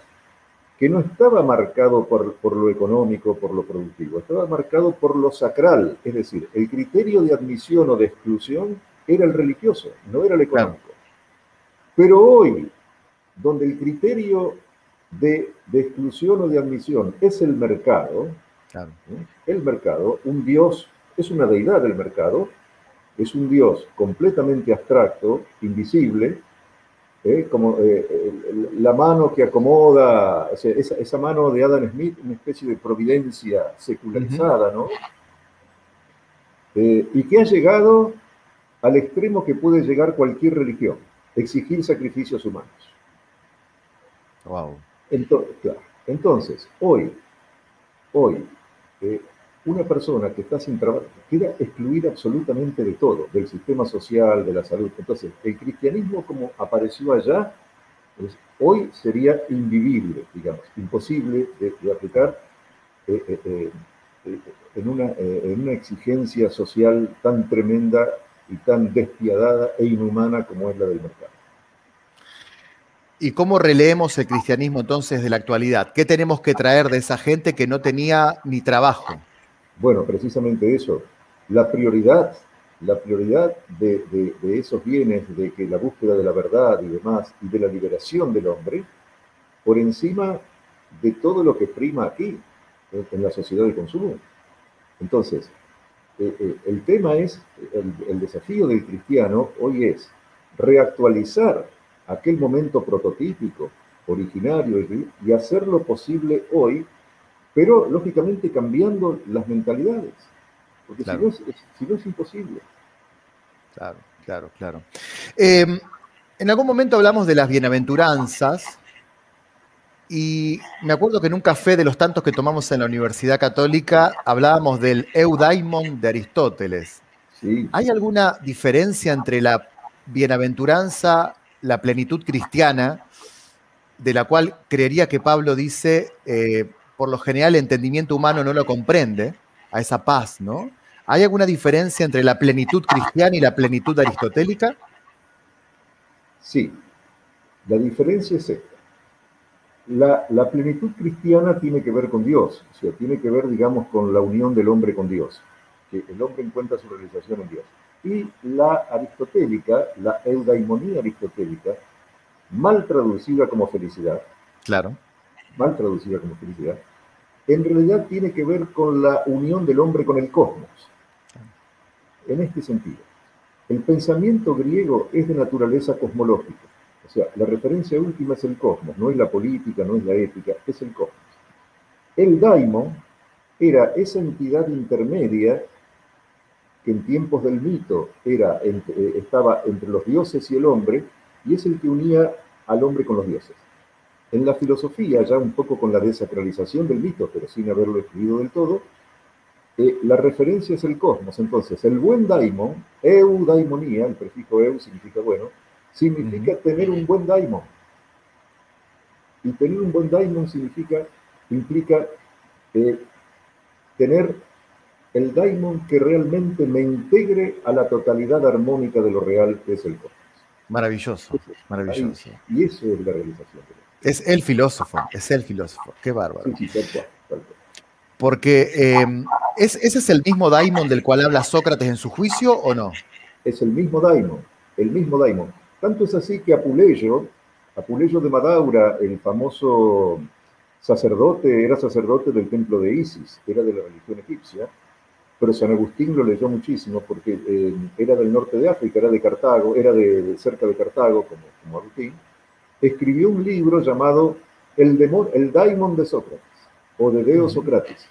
que no estaba marcado por, por, lo económico, por lo productivo, estaba marcado por lo sacral, es decir, el criterio de admisión o de exclusión era el religioso, no era el económico. Pero hoy, donde el criterio de, exclusión o de admisión es el mercado, el mercado, un Dios, es una deidad del mercado, es un Dios completamente abstracto, invisible, ¿eh? como eh, la mano que acomoda, esa, mano de Adam Smith, una especie de providencia secularizada, ¿no? Eh, y que ha llegado al extremo que puede llegar cualquier religión, exigir sacrificios humanos. Wow. Entonces, entonces hoy, hoy, una persona que está sin trabajo queda excluida absolutamente de todo, del sistema social, de la salud. Entonces, el cristianismo como apareció allá, pues, hoy sería invivible, digamos, imposible de, aplicar eh, eh, eh, en, una, en una exigencia social tan tremenda y tan despiadada e inhumana como es la del mercado. ¿Y cómo releemos el cristianismo entonces de la actualidad? ¿Qué tenemos que traer de esa gente que no tenía ni trabajo? Bueno, precisamente eso. La prioridad, la prioridad de, esos bienes, de que la búsqueda de la verdad y demás, y de la liberación del hombre, por encima de todo lo que prima aquí, en la sociedad de consumo. Entonces, eh, eh, el tema es, el, desafío del cristiano hoy es reactualizar aquel momento prototípico, originario, y hacer lo posible hoy pero lógicamente cambiando las mentalidades, porque si, no es, imposible. Claro, claro, claro. Em, en algún momento hablamos de las bienaventuranzas y me acuerdo que en un café de los tantos que tomamos en la Universidad Católica hablábamos del eudaimon de Aristóteles. ¿Hay alguna diferencia entre la bienaventuranza, la plenitud cristiana, de la cual creería que Pablo dice, eh, por lo general el entendimiento humano no lo comprende, a esa paz, ¿no? ¿Hay alguna diferencia entre la plenitud cristiana y la plenitud aristotélica? Sí, la diferencia es esta. La, plenitud cristiana tiene que ver con Dios, o sea, tiene que ver, digamos, con la unión del hombre con Dios, que el hombre encuentra su realización en Dios. Y la aristotélica, la eudaimonía aristotélica, mal traducida como felicidad, claro mal traducida como felicidad, en realidad tiene que ver con la unión del hombre con el cosmos. En este sentido, el pensamiento griego es de naturaleza cosmológica. O sea, la referencia última es el cosmos, no es la política, no es la ética, es el cosmos. El daimon era esa entidad intermedia que en tiempos del mito era, eh, estaba entre los dioses y el hombre, y es el que unía al hombre con los dioses. En la filosofía, ya un poco con la desacralización del mito, pero sin haberlo escrito del todo, eh, la referencia es el cosmos. Entonces, el buen daimon, eudaimonía, el prefijo eu significa bueno, significa tener un buen daimon. Y tener un buen daimon significa, implica eh, tener el daimon que realmente me integre a la totalidad armónica de lo real que es el cosmos. Maravilloso, maravilloso. y eso es la realización de es el filósofo, es el filósofo. Qué bárbaro. Porque em, ese es el mismo daimon del cual habla Sócrates en su juicio o no? Es el mismo daimon, el mismo daimon. Tanto es así que Apuleyo, Apuleyo de Madaura, el famoso sacerdote, era sacerdote del templo de Isis, era de la religión egipcia, pero San Agustín lo leyó muchísimo porque em, era del norte de África, era de Cartago, era de, cerca de Cartago, como, como Agustín, escribió un libro llamado El, el Daimon de Sócrates o de Deo Socrates.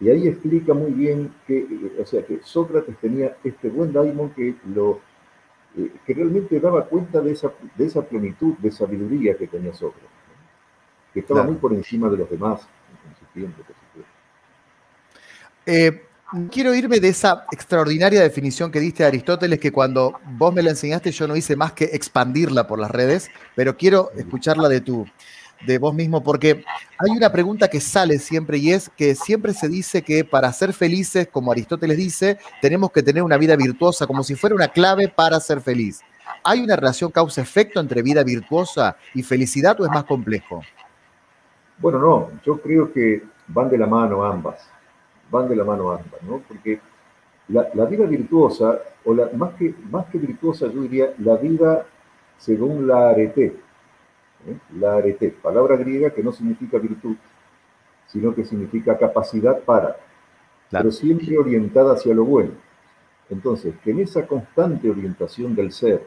Y ahí explica muy bien que, o sea, que Sócrates tenía este buen daimon que, lo, eh, que realmente daba cuenta de esa, de esa plenitud de sabiduría que tenía Sócrates, que estaba muy por encima de los demás en su tiempo, eh, quiero irme de esa extraordinaria definición que diste de Aristóteles, que cuando vos me la enseñaste yo no hice más que expandirla por las redes, pero quiero escucharla de tú, de vos mismo, porque hay una pregunta que sale siempre y es que siempre se dice que para ser felices, como Aristóteles dice, tenemos que tener una vida virtuosa, como si fuera una clave para ser feliz. ¿Hay una relación causa-efecto entre vida virtuosa y felicidad o es más complejo? Bueno, no, yo creo que van de la mano ambas, van de la mano ambas, ¿no? Porque la, vida virtuosa, o la, más, que, más que virtuosa, yo diría la vida según la arete, ¿eh? la arete, palabra griega que no significa virtud, sino que significa capacidad para, pero siempre orientada hacia lo bueno. Entonces, que en esa constante orientación del ser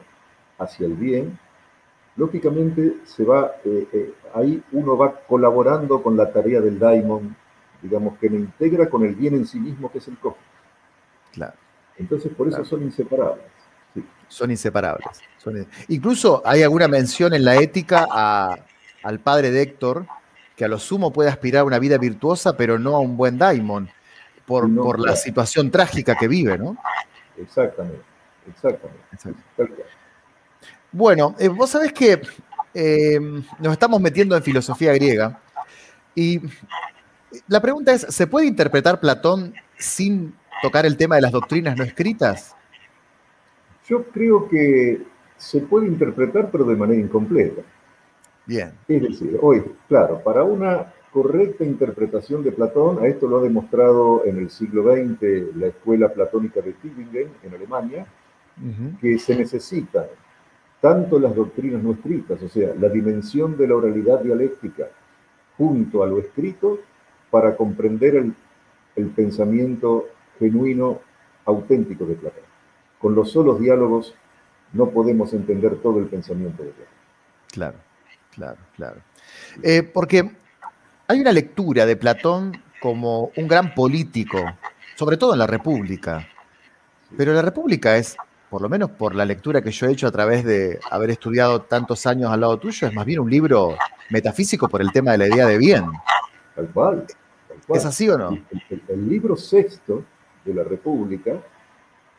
hacia el bien, lógicamente se va, eh, eh, ahí uno va colaborando con la tarea del daimon, digamos, que me integra con el bien en sí mismo, que es el cosmos. Claro. Entonces, por eso son inseparables. Son inseparables. Incluso hay alguna mención en la ética al padre de Héctor, que a lo sumo puede aspirar a una vida virtuosa, pero no a un buen daimon, por, por la situación trágica que vive, ¿no? Exactamente, exactamente. Bueno, eh, vos sabés que eh, nos estamos metiendo en filosofía griega y la pregunta es, ¿se puede interpretar Platón sin tocar el tema de las doctrinas no escritas? Yo creo que se puede interpretar, pero de manera incompleta. Bien. Es decir, hoy, claro, para una correcta interpretación de Platón, a esto lo ha demostrado en el siglo XX la escuela platónica de Tübingen, en Alemania, que se necesitan tanto las doctrinas no escritas, o sea, la dimensión de la oralidad dialéctica, junto a lo escrito, para comprender el, el pensamiento genuino, auténtico de Platón. Con los solos diálogos no podemos entender todo el pensamiento de Platón. Claro, claro, claro. Eh, porque hay una lectura de Platón como un gran político, sobre todo en la República. Pero la República es, por lo menos por la lectura que yo he hecho a través de haber estudiado tantos años al lado tuyo, es más bien un libro metafísico por el tema de la idea de bien. Tal cual. ¿Es así o no? El, libro sexto de la República,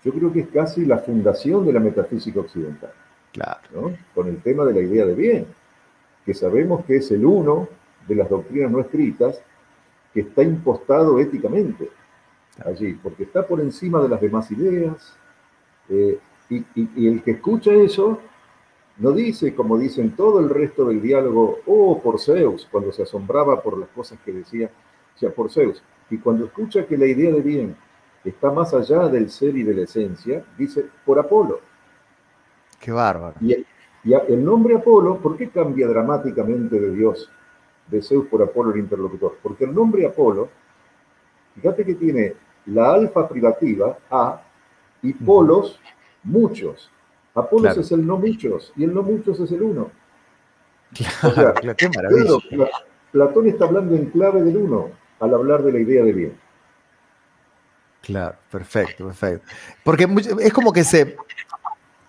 yo creo que es casi la fundación de la metafísica occidental. Claro. Con el tema de la idea de bien, que sabemos que es el uno de las doctrinas no escritas que está impostado éticamente allí, porque está por encima de las demás ideas, eh, y, el que escucha eso no dice, como dicen todo el resto del diálogo, oh, por Zeus, cuando se asombraba por las cosas que decía, sea, por Zeus, y cuando escucha que la idea de bien está más allá del ser y de la esencia, dice, por Apolo. Qué bárbaro. Y y el nombre Apolo, ¿por qué cambia dramáticamente de Dios? de Zeus por Apolo el interlocutor. Porque el nombre Apolo, fíjate que tiene la alfa privativa, A, y polos, muchos. Apolos es el no muchos, y el no muchos es el uno. Claro, qué maravilla. Platón está hablando en clave del uno al hablar de la idea de bien. Claro, perfecto, perfecto. Porque es como que se.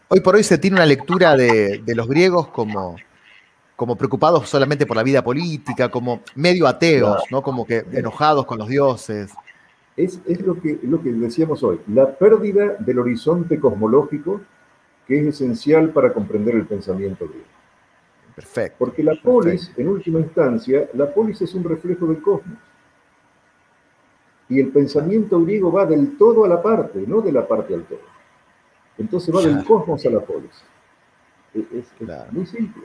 Hoy por hoy se tiene una lectura de, de los griegos como como preocupados solamente por la vida política, como medio ateos, ¿no? Como que enojados con los dioses. Es, lo, que, lo que decíamos hoy, la pérdida del horizonte cosmológico que es esencial para comprender el pensamiento griego. Perfecto. Porque la polis, en última instancia, la polis es un reflejo del cosmos. Y el pensamiento griego va del todo a la parte, no de la parte al todo. Entonces va del cosmos a la polis. Es, muy simple.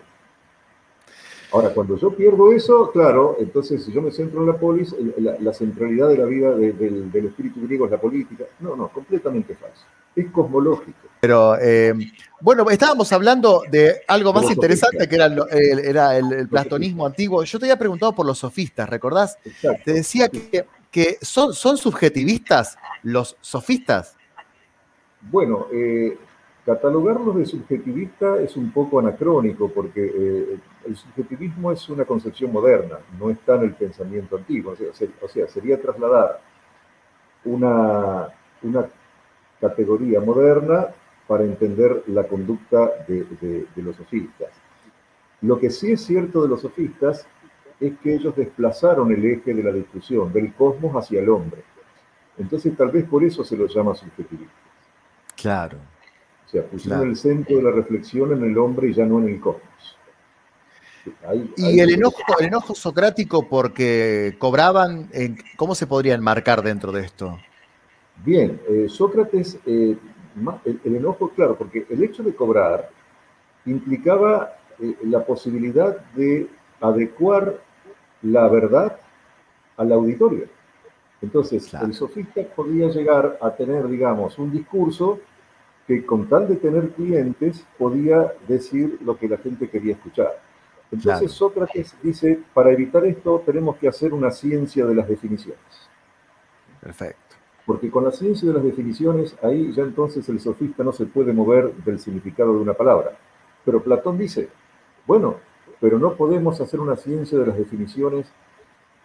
Ahora, cuando yo pierdo eso, claro, entonces si yo me centro en la polis, la, centralidad de la vida del, espíritu griego es la política. No, no, completamente falso. Es cosmológico. Pero, eh, bueno, estábamos hablando de algo más interesante que era, el, era el, platonismo antiguo. Yo te había preguntado por los sofistas, ¿recordás? Te decía que, que son, son subjetivistas los sofistas. Bueno, eh, Catalogarlos de subjetivista es un poco anacrónico porque eh, el subjetivismo es una concepción moderna, no está en el pensamiento antiguo. O sea, sería trasladar una, una categoría moderna para entender la conducta de, de, los sofistas. Lo que sí es cierto de los sofistas es que ellos desplazaron el eje de la discusión del cosmos hacia el hombre. Entonces tal vez por eso se los llama subjetivistas. Claro, o sea, pusieron el centro de la reflexión en el hombre y ya no en el cosmos. y el enojo, el enojo socrático porque cobraban, ¿cómo se podría enmarcar dentro de esto? Bien, eh, Sócrates, eh, el, enojo, claro, porque el hecho de cobrar implicaba eh, la posibilidad de adecuar la verdad al auditorio. Entonces, el sofista podía llegar a tener, digamos, un discurso que con tal de tener clientes podía decir lo que la gente quería escuchar. Entonces Sócrates dice, para evitar esto tenemos que hacer una ciencia de las definiciones. Perfecto. Porque con la ciencia de las definiciones, ahí ya entonces el sofista no se puede mover del significado de una palabra. Pero Platón dice, bueno, pero no podemos hacer una ciencia de las definiciones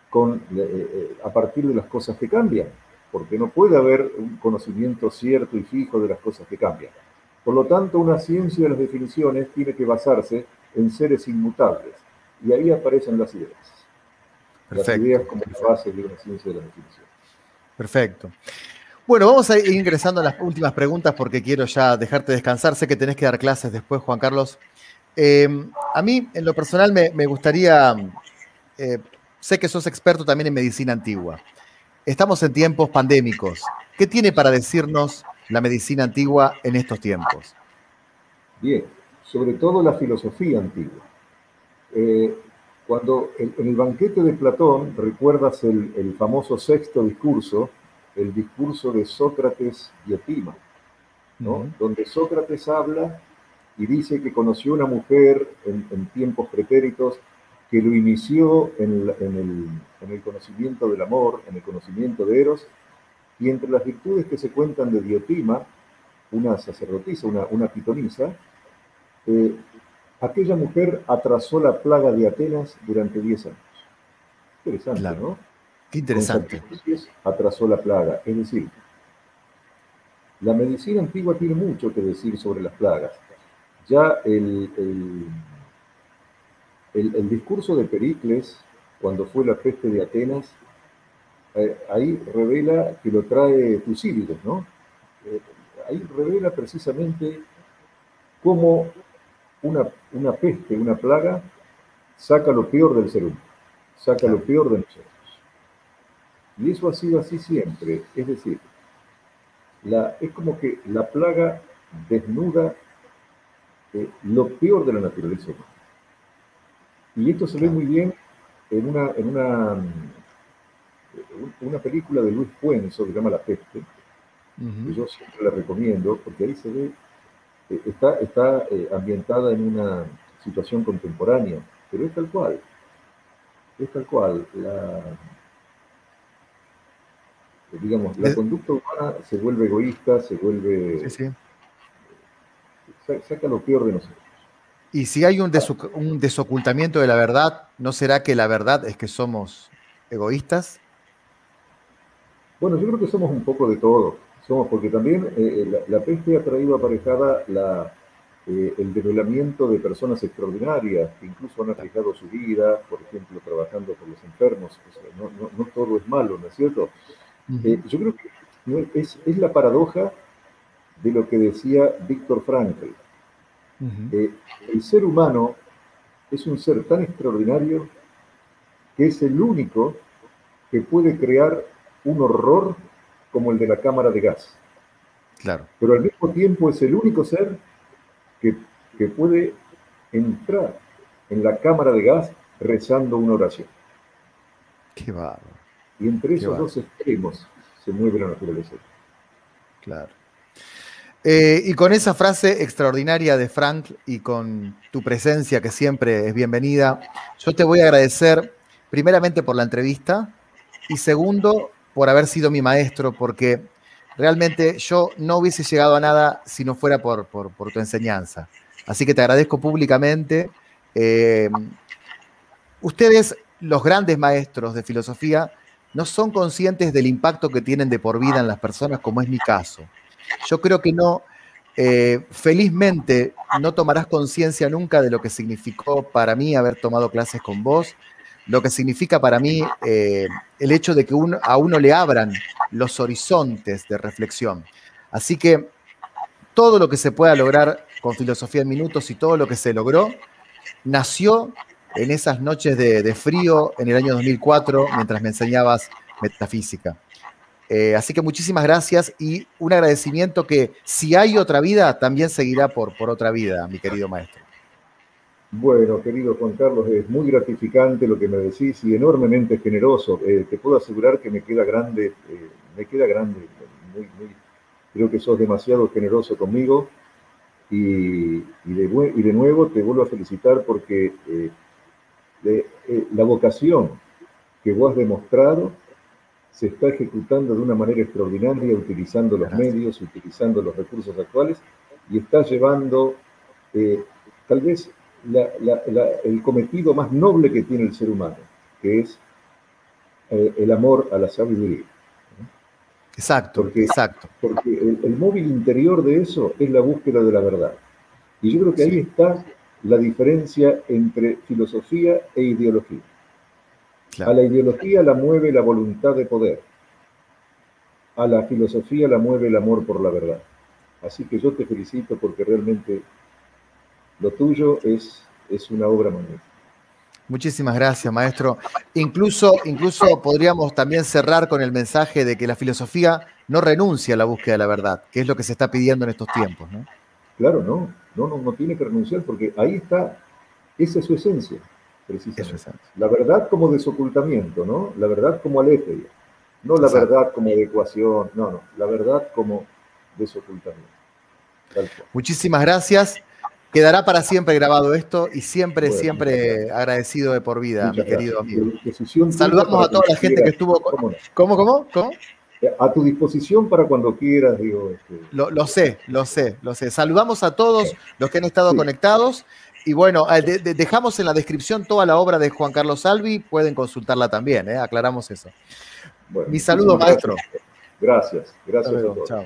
con, eh, eh, a partir de las cosas que cambian, porque no puede haber un conocimiento cierto y fijo de las cosas que cambian. Por lo tanto, una ciencia de las definiciones tiene que basarse en seres inmutables. Y ahí aparecen las ideas. Las ideas como la base de una ciencia de las definiciones. Perfecto. Bueno, vamos a ir ingresando a las últimas preguntas porque quiero ya dejarte descansar. Sé que tenés que dar clases después, Juan Carlos. Eh, a mí, en lo personal, me, gustaría, eh, sé que sos experto también en medicina antigua. Estamos en tiempos pandémicos. ¿Qué tiene para decirnos la medicina antigua en estos tiempos? Bien, sobre todo la filosofía antigua. Eh, cuando en, el banquete de Platón recuerdas el, famoso sexto discurso, el discurso de Sócrates y Etima, ¿no? donde Sócrates habla y dice que conoció una mujer en, tiempos pretéritos que lo inició en, el, conocimiento del amor, en el conocimiento de Eros, y entre las virtudes que se cuentan de Diotima, una sacerdotisa, una, una pitonisa, eh, aquella mujer atrasó la plaga de Atenas durante 10 años. Interesante, ¿no? Qué interesante. atrasó la plaga. Es decir, la medicina antigua tiene mucho que decir sobre las plagas. Ya el, el, discurso de Pericles, cuando fue la peste de Atenas, eh, ahí revela que lo trae Tucídides, ¿no? Eh, ahí revela precisamente cómo una, una peste, una plaga, saca lo peor del ser humano, saca lo peor de nosotros. Y eso ha sido así siempre, es decir, la, es como que la plaga desnuda eh, lo peor de la naturaleza humana. Y esto se ve muy bien en una, en una, una película de Luis Puenzo que se llama La Peste, que yo siempre la recomiendo, porque ahí se ve eh, está, está eh, ambientada en una situación contemporánea, pero es tal cual. Es tal cual. La, digamos, la conducta humana se vuelve egoísta, se vuelve... Sí, Saca lo peor de nosotros. Y si hay un, un desocultamiento de la verdad, ¿no será que la verdad es que somos egoístas? Bueno, yo creo que somos un poco de todo somos, porque también eh, eh, la, peste ha traído aparejada la, eh, el develamiento de personas extraordinarias que incluso han arriesgado su vida, por ejemplo, trabajando por los enfermos. no, todo es malo, ¿no es cierto? yo creo que es, es, la paradoja de lo que decía Víctor Frankl. el ser humano es un ser tan extraordinario que es el único que puede crear un horror como el de la cámara de gas. Claro. Pero al mismo tiempo es el único ser que, puede entrar en la cámara de gas rezando una oración. Qué bárbaro. Y entre esos dos extremos se mueve la naturaleza. Claro. Eh, y con esa frase extraordinaria de Frank y con tu presencia, que siempre es bienvenida, yo te voy a agradecer primeramente por la entrevista y segundo por haber sido mi maestro, porque realmente yo no hubiese llegado a nada si no fuera por, tu enseñanza. Así que te agradezco públicamente. Eh, ustedes, los grandes maestros de filosofía, no son conscientes del impacto que tienen de por vida en las personas, como es mi caso. Yo creo que no, eh, felizmente, no tomarás conciencia nunca de lo que significó para mí haber tomado clases con vos, lo que significa para mí eh, el hecho de que a uno le abran los horizontes de reflexión. Así que todo lo que se pueda lograr con Filosofía en Minutos y todo lo que se logró nació en esas noches de, frío en el año 2004 mientras me enseñabas metafísica. Eh, así que muchísimas gracias y un agradecimiento que si hay otra vida, también seguirá por, por otra vida, mi querido maestro. Bueno, querido Juan Carlos, es muy gratificante lo que me decís y enormemente generoso. Eh, te puedo asegurar que me queda grande, eh, me queda grande. creo que sos demasiado generoso conmigo y, de, nuevo te vuelvo a felicitar porque eh, la vocación que vos has demostrado se está ejecutando de una manera extraordinaria, utilizando los medios, utilizando los recursos actuales y está llevando tal vez el cometido más noble que tiene el ser humano, que es eh, el amor a la sabiduría. Exacto, porque, exacto. Porque el, móvil interior de eso es la búsqueda de la verdad. Y yo creo que ahí está la diferencia entre filosofía e ideología. A la ideología la mueve la voluntad de poder. A la filosofía la mueve el amor por la verdad. Así que yo te felicito porque realmente lo tuyo es, es una obra magnífica. Muchísimas gracias, maestro. Incluso, incluso podríamos también cerrar con el mensaje de que la filosofía no renuncia a la búsqueda de la verdad, que es lo que se está pidiendo en estos tiempos, ¿no? Claro, no, no, no, no tiene que renunciar porque ahí está, esa es su esencia, precisamente. La verdad como desocultamiento, ¿no? La verdad como aléteia, no la verdad como adecuación, no, no, la verdad como desocultamiento. Muchísimas gracias. Quedará para siempre grabado esto y siempre, siempre agradecido de por vida, mi querido amigo. Saludamos a toda la gente que estuvo. ¿Cómo, cómo, cómo? Eh, a tu disposición para cuando quieras, digo. Este. Lo, sé, lo sé, lo sé. Saludamos a todos los que han estado conectados. Y bueno, eh, dejamos en la descripción toda la obra de Juan Carlos Salvi, pueden consultarla también, ¿eh? aclaramos eso. Mi saludo, maestro. Gracias, gracias a todos. Chao.